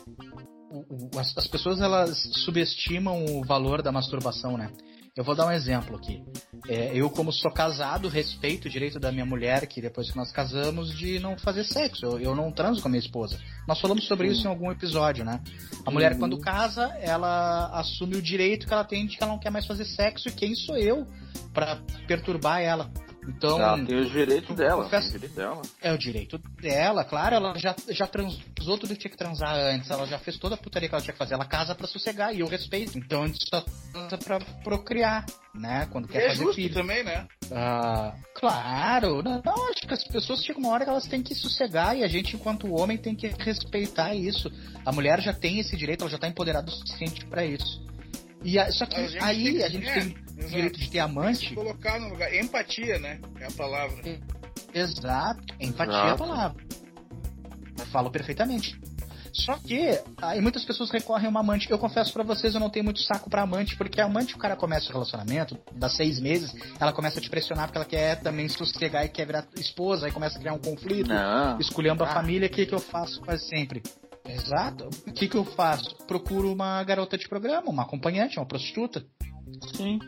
as, as pessoas elas subestimam o valor da masturbação, né? Eu vou dar um exemplo aqui. É, eu, como sou casado, respeito o direito da minha mulher, que depois que nós casamos, de não fazer sexo. Eu, eu não transo com a minha esposa. Nós falamos sobre isso em algum episódio, né? A mulher, uhum. quando casa, ela assume o direito que ela tem de que ela não quer mais fazer sexo, e quem sou eu para perturbar ela? Então, ela tem o direito dela, confesso, direito dela. É o direito dela, claro. Ela já, já transou tudo que tinha que transar antes. Ela já fez toda a putaria que ela tinha que fazer. Ela casa para sossegar e eu respeito. Então a gente só casa pra procriar, né? Quando quer é fazer filho. também, né? Ah, claro. Não, não, acho que as pessoas chegam uma hora que elas têm que sossegar e a gente, enquanto homem, tem que respeitar isso. A mulher já tem esse direito, ela já tá empoderada o suficiente para isso. E a, só que a aí a gente tem Exato. direito de ter amante. Colocar no lugar. Empatia, né? É a palavra. Exato. Empatia Exato. é a palavra. Eu falo perfeitamente. Só que aí muitas pessoas recorrem a uma amante. Eu confesso para vocês, eu não tenho muito saco para amante, porque a amante o cara começa o relacionamento, dá seis meses, ela começa a te pressionar porque ela quer também sossegar e quer virar esposa, aí começa a criar um conflito, escolhendo a ah. família, o que, que eu faço quase sempre? Exato. O que, que eu faço? Procuro uma garota de programa, uma acompanhante, uma prostituta. Sim.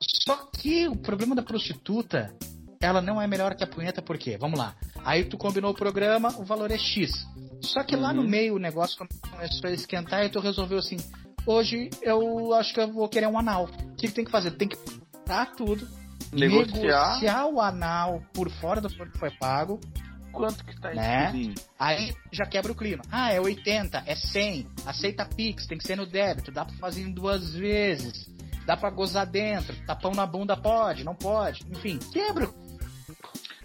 Só que o problema da prostituta, ela não é melhor que a punheta, por quê? Vamos lá. Aí tu combinou o programa, o valor é X. Só que uhum. lá no uhum. meio o negócio começou a esquentar e tu resolveu assim: hoje eu acho que eu vou querer um anal. O que, que tem que fazer? Tem que parar tudo, negociar. negociar o anal por fora do que foi pago quanto que tá né? Aí já quebra o clima. Ah, é 80, é 100, aceita Pix, tem que ser no débito, dá pra fazer em duas vezes, dá pra gozar dentro, tapão na bunda pode, não pode, enfim, quebra.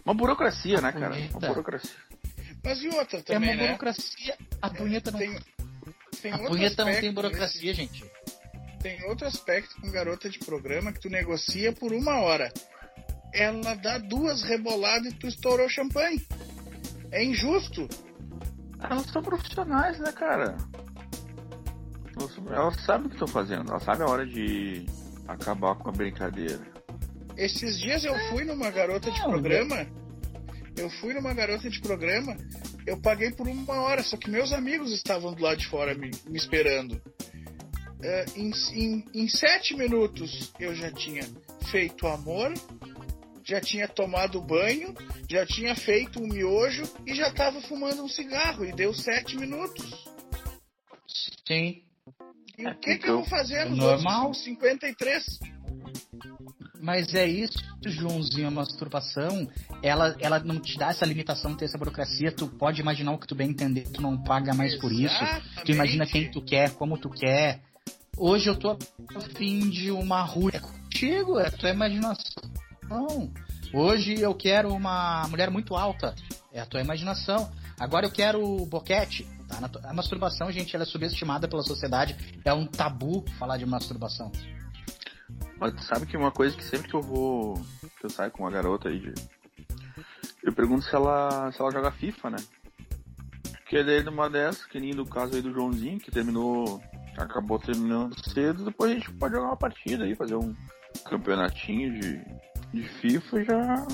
Uma burocracia, né, cara? Uma burocracia. Mas e outra também, É uma né? burocracia, a punheta não... Tem, tem a punheta não tem burocracia, nesse... gente. Tem outro aspecto com garota de programa que tu negocia por uma hora. Ela dá duas reboladas e tu estourou champanhe. É injusto. Elas são profissionais, né, cara? Elas sabem o que estão fazendo, elas sabem a hora de acabar com a brincadeira. Esses dias eu fui numa garota de programa. Eu fui numa garota de programa. Eu paguei por uma hora, só que meus amigos estavam do lado de fora me, me esperando. Uh, em, em, em sete minutos eu já tinha feito amor, já tinha tomado banho, já tinha feito um miojo e já estava fumando um cigarro. E deu sete minutos. Sim. E é o que, que eu vou fazer nos normal. outros 53? Mas é isso, Joãozinho, a masturbação, ela, ela não te dá essa limitação, ter essa burocracia, tu pode imaginar o que tu bem entender, tu não paga mais por isso, tu imagina quem tu quer, como tu quer. Hoje eu tô a fim de uma rua. É contigo, é tua imaginação. Não. Hoje eu quero uma mulher muito alta. É a tua imaginação. Agora eu quero boquete. Tá? A masturbação, gente, ela é subestimada pela sociedade. É um tabu falar de masturbação. Mas tu sabe que uma coisa que sempre que eu vou. que eu saio com uma garota aí de. Eu pergunto se ela. se ela joga FIFA, né? Porque daí numa dessas, que nem do caso aí do Joãozinho, que terminou. acabou terminando cedo, depois a gente pode jogar uma partida aí, fazer um campeonatinho de, de FIFA e já.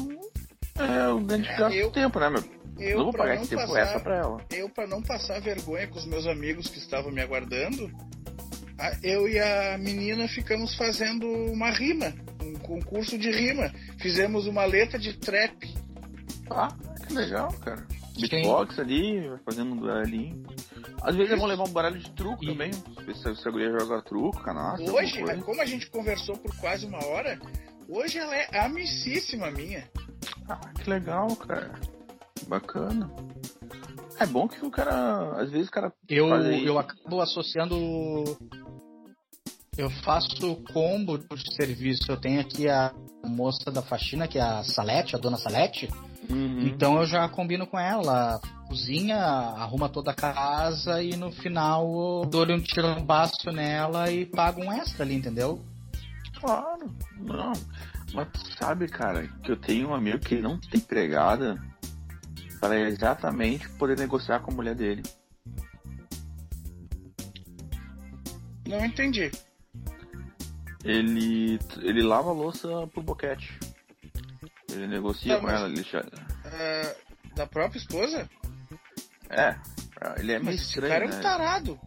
É o grande É, gasto tempo, né, meu? Eu, não vou pra pagar não esse tempo passar- essa pra ela. eu para não passar vergonha com os meus amigos que estavam me aguardando, eu e a menina ficamos fazendo uma rima, um concurso de rima. Fizemos uma letra de trap. Ah, que legal, cara. Beatbox ali, fazendo um duelinho. Às vezes é bom levar um baralho de truco E- também. Se, se a guria joga truco, canastra, Hoje, como a gente conversou por quase uma hora, hoje ela é amicíssima minha. Ah, que legal, cara. Bacana. É bom que o cara. Às vezes o cara. Eu, eu acabo associando. Eu faço combo de serviço. Eu tenho aqui a moça da faxina, que é a Salete, a dona Salete. Uhum. Então eu já combino com ela. Cozinha, arruma toda a casa e no final eu dou-lhe um tirambaço nela e pago um extra ali, entendeu? Claro, não. Mas tu sabe, cara, que eu tenho um amigo que não tem empregada para exatamente poder negociar com a mulher dele. Não entendi. Ele, ele lava a louça por boquete. Ele negocia com ela. Ele já- Ah, da própria esposa? É, ele é meio Mas esse estranho, cara é né? um tarado.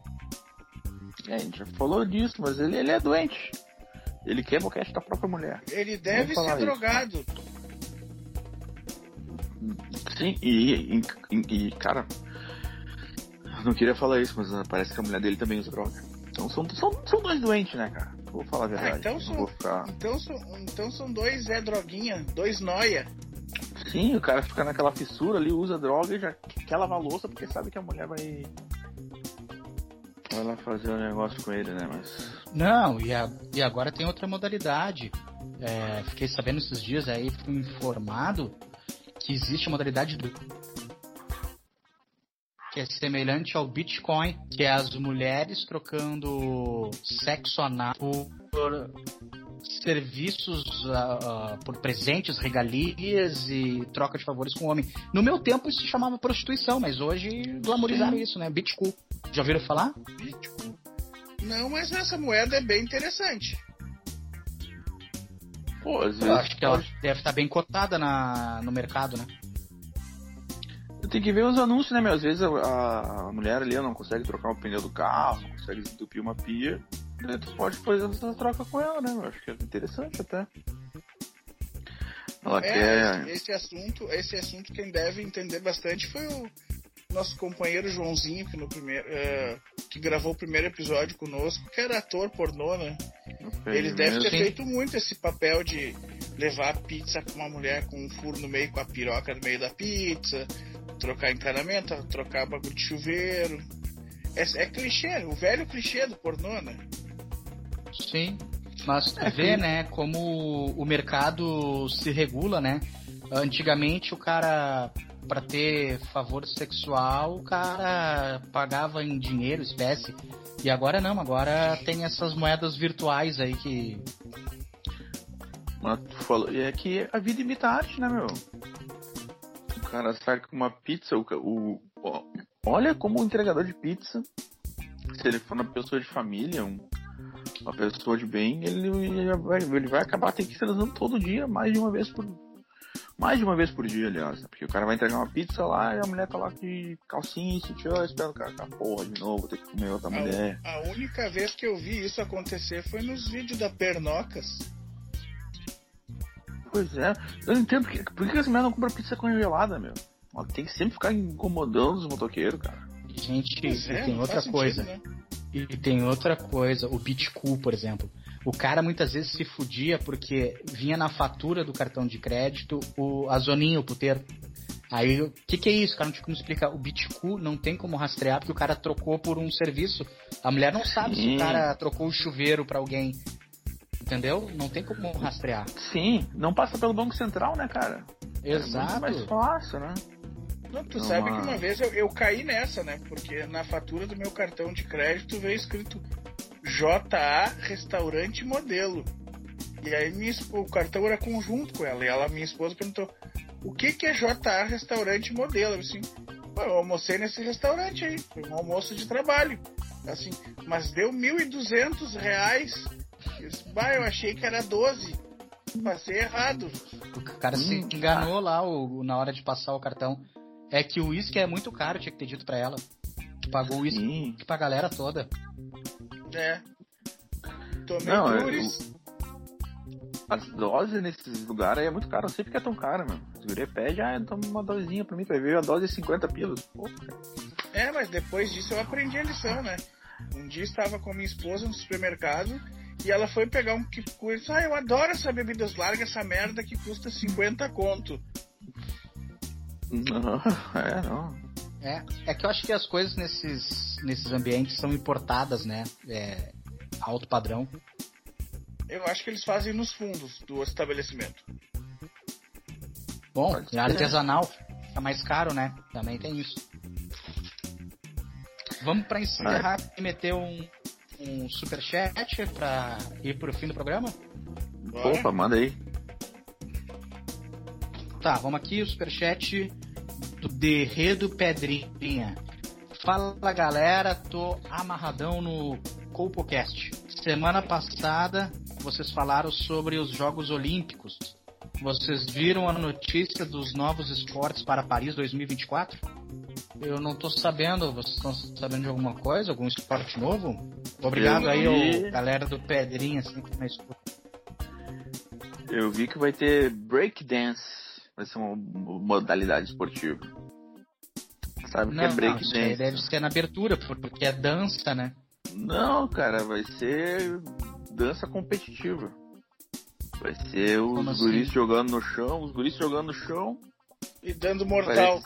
É, a gente já falou disso, mas ele, ele é doente. Ele quer boquete da própria mulher. Ele deve ser isso. drogado. Sim, e, e, e- cara, eu não queria falar isso, mas ah, parece que a mulher dele também usa droga. Então são, são, são dois doentes, né, cara? Vou falar a verdade. Ah, então são- vou ficar. Então, são- então são dois Zé Droguinha, dois noia. Sim, o cara fica naquela fissura ali, usa droga e já quer lavar a louça porque sabe que a mulher vai. Vai lá fazer um negócio com ele, né? Mas. Não, e, a- e agora tem outra modalidade. É, fiquei sabendo esses dias aí, fui informado que existe a modalidade do que é semelhante ao Bitcoin, que é as mulheres trocando sexo anal por serviços, ah, por presentes, regalias e troca de favores com o homem. No meu tempo isso se chamava prostituição, mas hoje glamorizaram isso, né? Bitcoin. Já ouviram falar? Bitcoin. Não, mas essa moeda é bem interessante. Pô, às vezes. Eu acho que ela deve estar bem cotada na, no mercado, né? Tem que ver os anúncios, né, meu? Às vezes a, a- mulher ali não consegue trocar o pneu do carro, não consegue entupir uma pia. Daí tu pode fazer essa troca com ela, né? Eu acho que é interessante até. Ela É, quer. esse assunto, esse assunto quem deve entender bastante foi o nosso companheiro Joãozinho, que no primeiro, eh, que gravou o primeiro episódio conosco, que era ator pornô, né? Ele deve ter Sim. feito muito esse papel de levar pizza pra uma mulher com um furo no meio, com a piroca no meio da pizza, trocar encanamento, trocar bagulho de chuveiro. É, é clichê, o velho clichê do pornô, né? Sim. Mas tu vê, né, como o mercado se regula, né? Antigamente o cara, pra ter favor sexual, o cara pagava em dinheiro, espécie. E agora não, agora tem essas moedas virtuais aí que. Mas tu falou. É que a vida imita a arte, né, meu? O cara sai com uma pizza, o, o- olha como o entregador de pizza, se ele for uma pessoa de família, um- uma pessoa de bem, ele, ele vai, ele vai acabar tendo que transando todo dia, mais de uma vez por. Mais de uma vez por dia, aliás, né? Porque o cara vai entregar uma pizza lá e a mulher tá lá de calcinha e sutiã, esperando o cara, ah, porra, de novo, vou ter que comer outra mulher. A, a única vez que eu vi isso acontecer foi nos vídeos da Pernocas. Pois é, eu não entendo por que, por que essa mulher não compra pizza congelada, meu? Ela tem que sempre ficar incomodando os motoqueiros, cara. Gente, e é, tem outra sentido, coisa. né? E tem outra coisa, o Bitcoin, por exemplo. O cara muitas vezes se fudia porque vinha na fatura do cartão de crédito o, a zoninha, o puteiro. Aí, o que, que é isso? O cara não tinha como explicar. O Bitcoin não tem como rastrear porque o cara trocou por um serviço. A mulher não sabe se Sim. o cara trocou o chuveiro pra alguém. Entendeu? Não tem como rastrear. Sim, não passa pelo Banco Central, né, cara? É muito Exato. mais fácil, né? Não, tu Não, sabe que uma vez eu, eu caí nessa, né? Porque na fatura do meu cartão de crédito veio escrito JA Restaurante Modelo. E aí minha, o cartão era conjunto com ela. E ela, minha esposa, perguntou: o que, que é JA Restaurante Modelo? Eu assim, eu almocei nesse restaurante aí. Foi um almoço de trabalho. Assim, mas deu 1.200 reais. Eu, disse, bah, eu achei que era 12. Passei errado. O cara hum, se enganou lá o, na hora de passar o cartão. É que o uísque é muito caro, tinha que ter dito pra ela. Pagou o uísque pra galera toda. É. Tomei Não, dures. Eu... As doses nesses lugares aí é muito caro. Não sei porque é tão caro, mano. Os guri pede, ah, toma uma dosezinha pra mim. Vai ver a dose de 50 pilas. Pô, é, mas depois disso eu aprendi a lição, né? Um dia estava com minha esposa no supermercado e ela foi pegar um que custa. Ah, eu adoro essa bebidas largas, essa merda que custa 50 conto. Não, (laughs) é, não. É, é que eu acho que as coisas nesses, nesses ambientes são importadas, né? É, alto padrão. Eu acho que eles fazem nos fundos do estabelecimento. Bom, artesanal fica mais caro, né? Também tem isso. Vamos para encerrar ah. e meter um, um superchat para ir pro fim do programa? Bora. Opa, manda aí. Tá, vamos aqui, o superchat do Derredo Pedrinha. Fala galera, tô amarradão no CopoCast. Semana passada vocês falaram sobre os Jogos Olímpicos. Vocês viram a notícia dos novos esportes para Paris 2024? Eu não tô sabendo, vocês estão sabendo de alguma coisa? Algum esporte novo? Obrigado aí, vi... galera do Pedrinha, assim, que na escuta. Eu vi que vai ter breakdance, vai ser uma modalidade esportiva. Sabe o que é breakdance? Deve ser na abertura, porque é dança, né? Não, cara, vai ser dança competitiva. Vai ser os Como guris assim? jogando no chão, os guris jogando no chão. E dando mortal.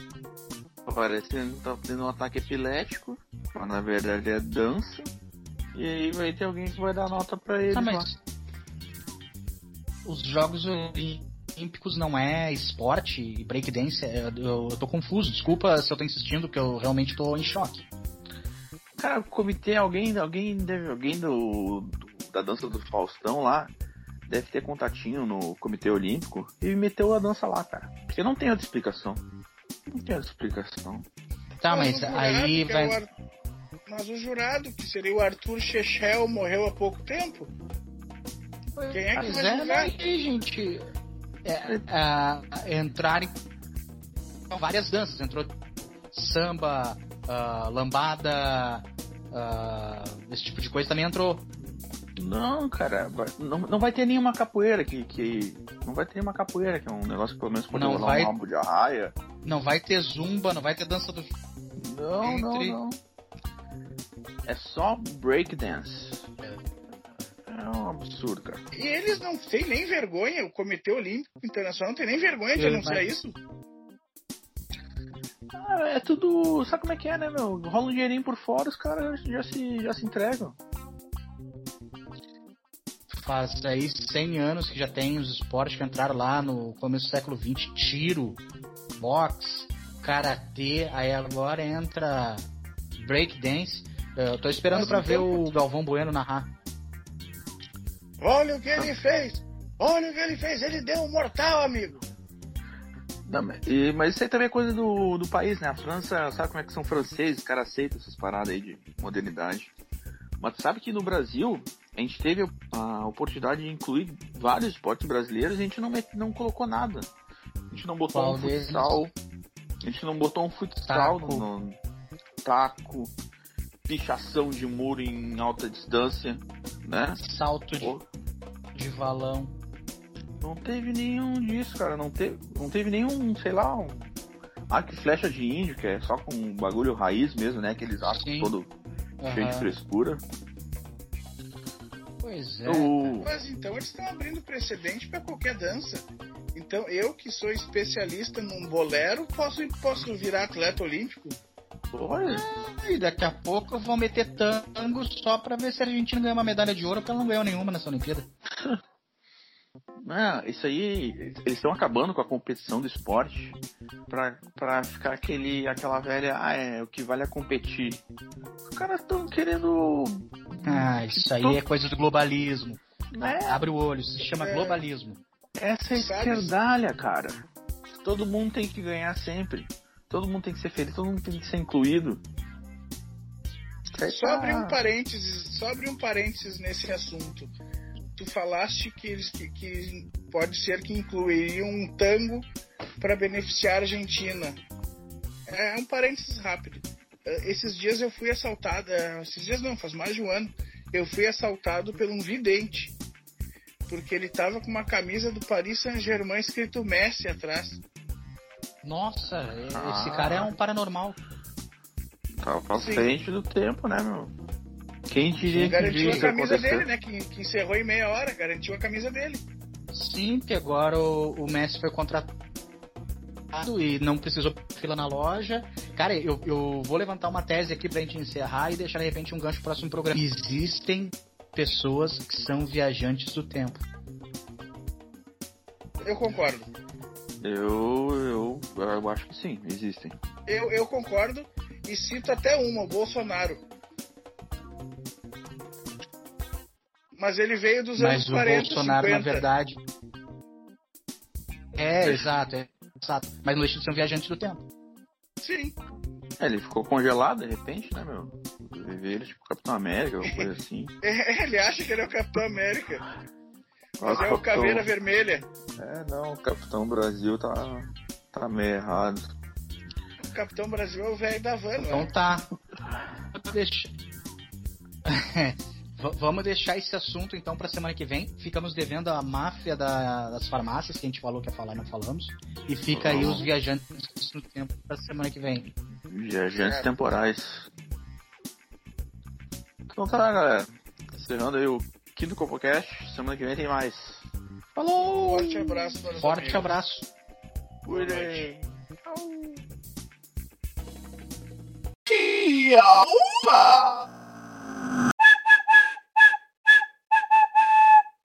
Parece, que tá tendo um ataque epilético, mas na verdade é dança. E aí vai ter alguém que vai dar nota pra eles. Ah, mas... Os Jogos Olímpicos não é esporte e breakdance? É, eu, eu tô confuso, desculpa se eu tô insistindo, que eu realmente tô em choque. Cara, o comitê, alguém, alguém deve, alguém do, do da dança do Faustão lá, deve ter contatinho no Comitê Olímpico e meteu a dança lá, cara. Porque não tem outra explicação. Não tem outra explicação. Tá, mas aí vai. É Ar... Mas o jurado, que seria o Arthur Chechel, morreu há pouco tempo. Quem é que vai julgar? Aí, gente. É, é, entrarem várias danças. Entrou samba, uh, lambada, uh, esse tipo de coisa também entrou. Não, cara, não, não vai ter nenhuma capoeira que, que. Não vai ter nenhuma capoeira, que é um negócio que pelo menos pode não rolar vai, um rabo de arraia. Não vai ter zumba, não vai ter dança do. Não, Entre... não, não. É só breakdance. É um absurdo, cara. E eles não têm nem vergonha, o Comitê Olímpico Internacional não tem nem vergonha de anunciar isso. Ah, é tudo. Sabe como é que é, né, meu? Rola um dinheirinho por fora, os caras já se, já se entregam faz aí 100 anos que já tem os esportes que entraram lá no começo do século 20, tiro, boxe, karatê, aí agora entra breakdance. Eu tô esperando para ver o Galvão Bueno narrar. Olha o que ele fez! Olha o que ele fez! Ele deu um mortal, amigo! Não, e, mas isso aí também é coisa do, do país, né? A França, sabe como é que são franceses? Os caras aceitam essas paradas aí de modernidade. Mas sabe que no Brasil, a gente teve a oportunidade de incluir vários esportes brasileiros e a gente não, não colocou nada. A gente não botou Qual um deles? futsal. A gente não botou um futsal taco. No, no taco, pichação de muro em alta distância, né? Salto de, de valão. Não teve nenhum disso, cara. Não teve, não teve nenhum, sei lá, um arco e flecha de índio, que é só com um bagulho raiz mesmo, né? Aqueles arcos todo uhum. cheio de frescura. Pois é. O... Mas então eles estão abrindo precedente para qualquer dança. Então eu que sou especialista num bolero, posso, posso virar atleta olímpico? Olha. Ah, e daqui a pouco eu vou meter tango só pra ver se a Argentina ganha uma medalha de ouro, porque ela não ganhou nenhuma nessa Olimpíada. (laughs) Não, isso aí, eles estão acabando com a competição do esporte pra, pra ficar aquele, aquela velha, ah, é, o que vale é competir. Os caras estão querendo. Ah, isso aí é coisa do globalismo. É. Abre o olho, isso se chama É. globalismo. Essa é esquerdalha, cara. Todo mundo tem que ganhar sempre. Todo mundo tem que ser feliz, todo mundo tem que ser incluído. Aí Só abrir um parênteses, só abrir um parênteses nesse assunto. Tu falaste que eles que, que pode ser que incluiriam um tango para beneficiar a Argentina. É um parênteses rápido. Eh, Esses dias eu fui assaltado, esses dias não, faz mais de um ano, eu fui assaltado por um vidente. Porque ele tava com uma camisa do Paris Saint-Germain escrito Messi atrás. Nossa, Ah. esse cara é um paranormal. Tava pra Sim. frente do tempo, né, meu? Quem diria que Garantiu a isso camisa acontecer? dele, né? Que, que encerrou em meia hora, garantiu a camisa dele. Sim, porque agora o, o Messi foi contratado e não precisou fila na loja. Cara, eu, eu vou levantar uma tese aqui pra gente encerrar e deixar de repente um gancho pro próximo programa. Existem pessoas que são viajantes do tempo. Eu concordo. Eu, eu, eu acho que sim, existem. Eu, eu concordo e cito até uma, o Bolsonaro. Mas ele veio dos Mas anos o 40, Bolsonaro, 50. na verdade. É, exato, é, exato. Mas não deixa de ser um viajante do tempo. Sim. É, ele ficou congelado de repente, né, meu? Viver ele tipo Capitão América, alguma coisa assim. (laughs) É, ele acha que ele é o Capitão América. Mas é o Capitão- Caveira Vermelha. É, não, o Capitão Brasil tá, tá meio errado. O Capitão Brasil é o velho da van, Então né? tá. Deixa... (laughs) Vamos deixar esse assunto então pra semana que vem. Ficamos devendo a máfia da- das farmácias que a gente falou que ia falar e não falamos. E fica aí os viajantes no tempo pra semana que vem. Viajantes Certo. temporais. Então tá, galera. Encerrando aí o quinto CopoCast. Semana que vem tem mais. Falou! Forte abraço para os Forte amigos. abraço. Cuidem! noite. Opa!